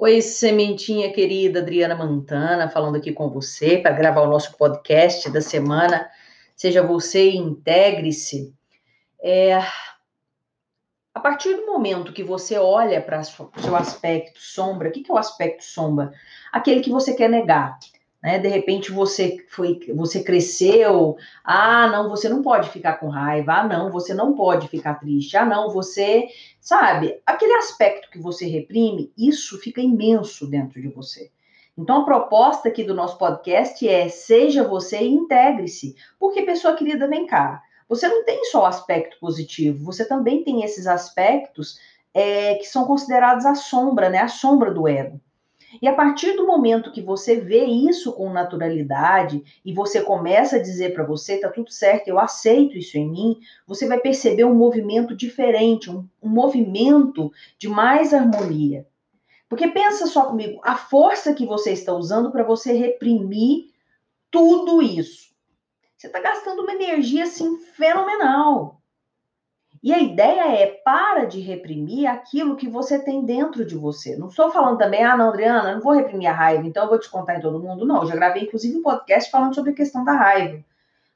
Oi, sementinha querida Adriana Mantana, falando aqui com você para gravar o nosso podcast da semana. Seja você e integre-se. É... A partir do momento que você olha para o seu aspecto sombra, o que, que é o aspecto sombra? Aquele que você quer negar. Né? De repente você foi, você cresceu, ah, não, você não pode ficar com raiva, ah, não, você não pode ficar triste, ah, não, você, sabe, aquele aspecto que você reprime, isso fica imenso dentro de você. Então a proposta aqui do nosso podcast é seja você e integre-se, porque pessoa querida, vem cá, você não tem só o aspecto positivo, você também tem esses aspectos é, que são considerados a sombra, né, a sombra do ego. E a partir do momento que você vê isso com naturalidade e você começa a dizer para você, tá tudo certo, eu aceito isso em mim, você vai perceber um movimento diferente, um, um movimento de mais harmonia. Porque pensa só comigo, a força que você está usando para você reprimir tudo isso. Você está gastando uma energia assim fenomenal. E a ideia é para de reprimir aquilo que você tem dentro de você. Não estou falando também, ah, não, Adriana, não vou reprimir a raiva, então eu vou descontar em todo mundo. Não, eu já gravei inclusive um podcast falando sobre a questão da raiva,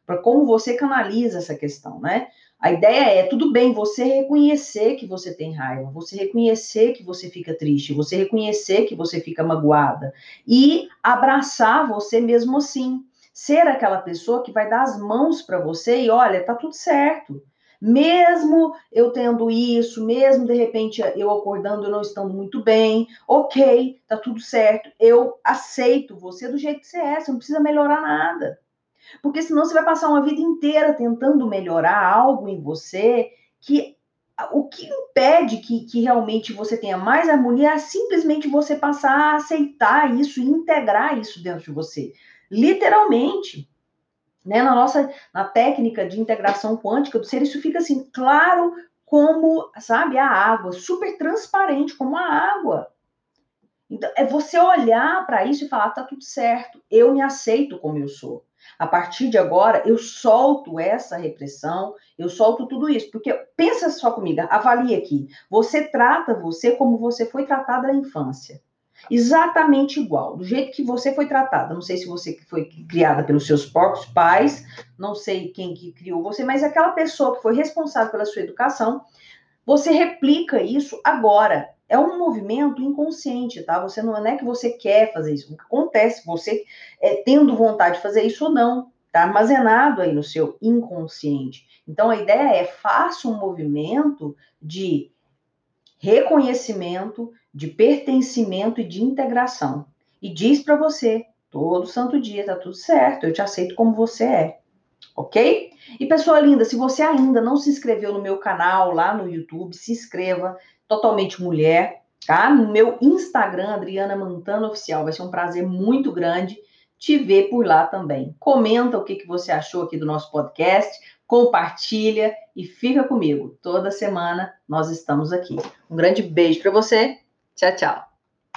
para como você canaliza essa questão, né? A ideia é, tudo bem, você reconhecer que você tem raiva, você reconhecer que você fica triste, você reconhecer que você fica magoada e abraçar você mesmo assim. Ser aquela pessoa que vai dar as mãos para você e olha, tá tudo certo mesmo eu tendo isso, mesmo de repente eu acordando e não estando muito bem, ok, tá tudo certo, eu aceito você do jeito que você é, você não precisa melhorar nada. Porque senão você vai passar uma vida inteira tentando melhorar algo em você que o que impede que, que realmente você tenha mais harmonia é simplesmente você passar a aceitar isso e integrar isso dentro de você. Literalmente. Né? Na nossa na técnica de integração quântica do ser, isso fica assim, claro como, sabe, a água, super transparente como a água. Então, é você olhar para isso e falar: tá tudo certo, eu me aceito como eu sou. A partir de agora, eu solto essa repressão, eu solto tudo isso. Porque pensa só comigo, avalie aqui. Você trata você como você foi tratada na infância exatamente igual, do jeito que você foi tratada. Não sei se você foi criada pelos seus próprios pais, não sei quem que criou você, mas aquela pessoa que foi responsável pela sua educação, você replica isso agora. É um movimento inconsciente, tá? Você não é que você quer fazer isso. O que acontece, você é, tendo vontade de fazer isso ou não, tá armazenado aí no seu inconsciente. Então a ideia é faça um movimento de reconhecimento, de pertencimento e de integração. E diz para você, todo santo dia, tá tudo certo, eu te aceito como você é. Ok? E pessoa linda, se você ainda não se inscreveu no meu canal lá no YouTube, se inscreva, totalmente mulher, tá? No meu Instagram, Adriana Mantana Oficial, vai ser um prazer muito grande te ver por lá também. Comenta o que, que você achou aqui do nosso podcast, compartilha e fica comigo. Toda semana nós estamos aqui. Um grande beijo para você. Tchau, tchau.